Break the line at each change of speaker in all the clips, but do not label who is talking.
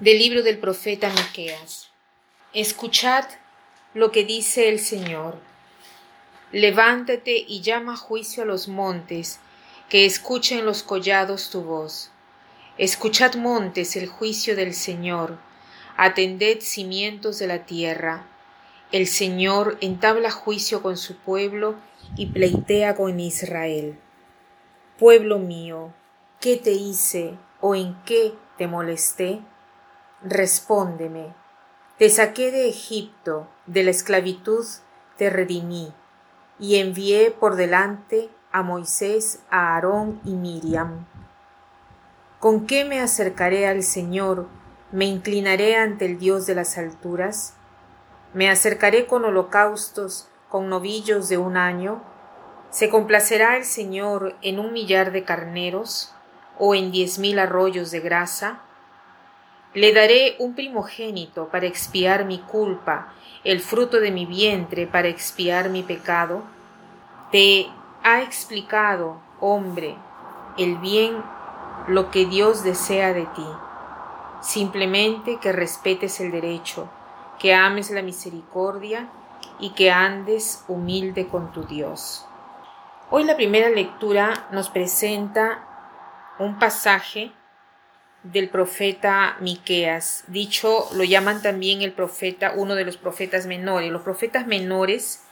Del libro del profeta Miqueas. Escuchad lo que dice el Señor. Levántate y llama juicio a los montes, que escuchen los collados tu voz. Escuchad montes el juicio del Señor, atended cimientos de la tierra. El Señor entabla juicio con su pueblo y pleitea con Israel. Pueblo mío, ¿qué te hice o en qué te molesté? Respóndeme. Te saqué de Egipto, de la esclavitud te redimí, y envié por delante a Moisés, a Aarón y Miriam. ¿Con qué me acercaré al Señor? ¿Me inclinaré ante el Dios de las alturas? ¿Me acercaré con holocaustos, con novillos de un año? ¿Se complacerá el Señor en un millar de carneros o en diez mil arroyos de grasa? Le daré un primogénito para expiar mi culpa, el fruto de mi vientre para expiar mi pecado. Te ha explicado, hombre, el bien, lo que Dios desea de ti. Simplemente que respetes el derecho, que ames la misericordia y que andes humilde con tu Dios. Hoy la primera lectura nos presenta un pasaje del profeta Miqueas. Dicho, lo llaman también el profeta, uno de los profetas menores. Los profetas menores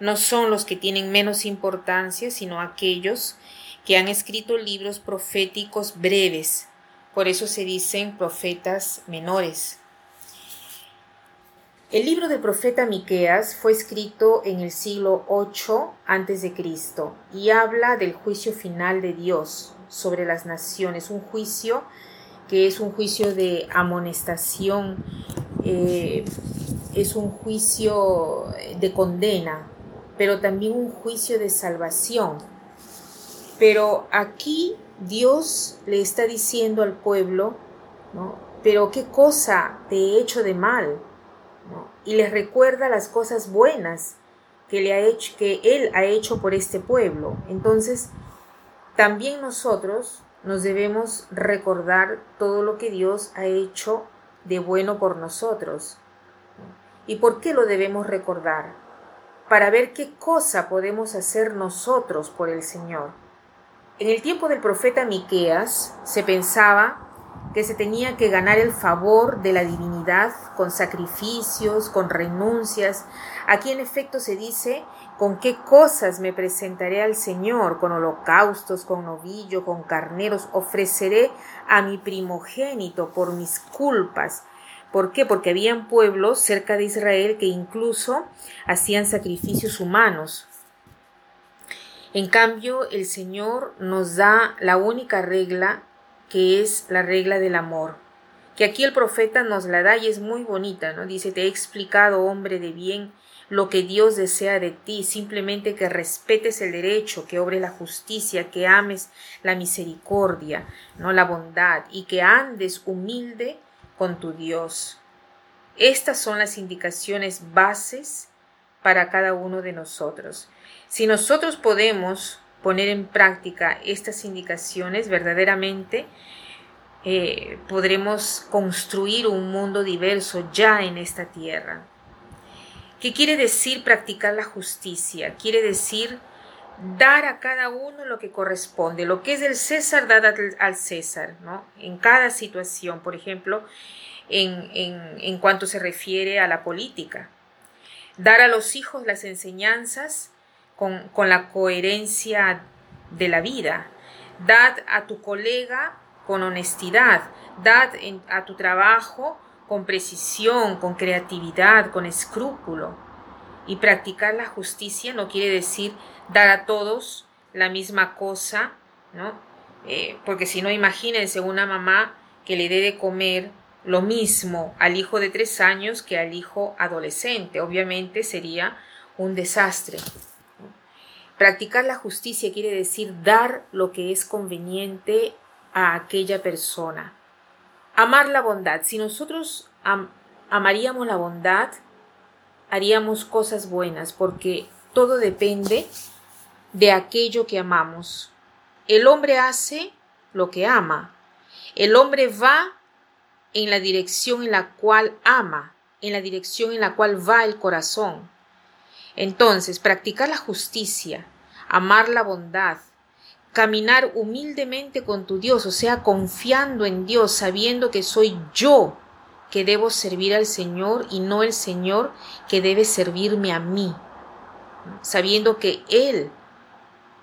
no son los que tienen menos importancia, sino aquellos que han escrito libros proféticos breves. Por eso se dicen profetas menores. El libro del profeta Miqueas fue escrito en el siglo 8 a.C. y habla del juicio final de Dios sobre las naciones, un juicio que es un juicio de amonestación, eh, es un juicio de condena, pero también un juicio de salvación. Pero aquí Dios le está diciendo al pueblo, ¿no? pero qué cosa te he hecho de mal, y les recuerda las cosas buenas que, le ha hecho, que Él ha hecho por este pueblo. Entonces, también nosotros nos debemos recordar todo lo que Dios ha hecho de bueno por nosotros. ¿Y por qué lo debemos recordar? Para ver qué cosa podemos hacer nosotros por el Señor. En el tiempo del profeta Miqueas se pensaba que se tenía que ganar el favor de la divinidad con sacrificios, con renuncias. Aquí en efecto se dice con qué cosas me presentaré al Señor, con holocaustos, con novillo, con carneros, ofreceré a mi primogénito por mis culpas. ¿Por qué? Porque habían pueblos cerca de Israel que incluso hacían sacrificios humanos. En cambio, el Señor nos da la única regla que es la regla del amor, que aquí el profeta nos la da y es muy bonita, ¿no? Dice, te he explicado, hombre de bien, lo que Dios desea de ti, simplemente que respetes el derecho, que obres la justicia, que ames la misericordia, no la bondad, y que andes humilde con tu Dios. Estas son las indicaciones bases para cada uno de nosotros. Si nosotros podemos poner en práctica estas indicaciones, verdaderamente eh, podremos construir un mundo diverso ya en esta tierra. ¿Qué quiere decir practicar la justicia? Quiere decir dar a cada uno lo que corresponde. Lo que es del César, dar al, César, ¿no? En cada situación, por ejemplo, en, en, en cuanto se refiere a la política. Dar a los hijos las enseñanzas con, la coherencia de la vida. Dad a tu colega con honestidad, dad a tu trabajo con precisión, con creatividad, con escrúpulo. Y practicar la justicia no quiere decir dar a todos la misma cosa, ¿no? Eh, porque si no, imagínense una mamá que le dé de comer lo mismo al hijo de tres años que al hijo adolescente. Obviamente sería un desastre. Practicar la justicia quiere decir dar lo que es conveniente a aquella persona. Amar la bondad. Si nosotros amaríamos la bondad, haríamos cosas buenas, porque todo depende de aquello que amamos. El hombre hace lo que ama. El hombre va en la dirección en la cual ama, en la dirección en la cual va el corazón. Entonces, practicar la justicia, amar la bondad, caminar humildemente con tu Dios, o sea, confiando en Dios, sabiendo que soy yo que debo servir al Señor y no el Señor que debe servirme a mí, sabiendo que Él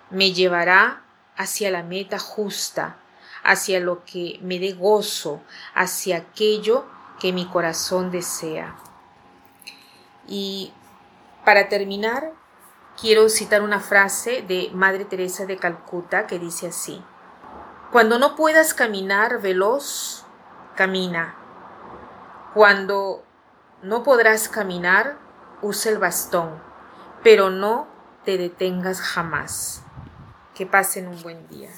me llevará hacia la meta justa, hacia lo que me dé gozo, hacia aquello que mi corazón desea. Y para terminar, quiero citar una frase de Madre Teresa de Calcuta que dice así, Cuando no puedas caminar veloz, camina. Cuando no podrás caminar, usa el bastón, pero no te detengas jamás. Que pasen un buen día.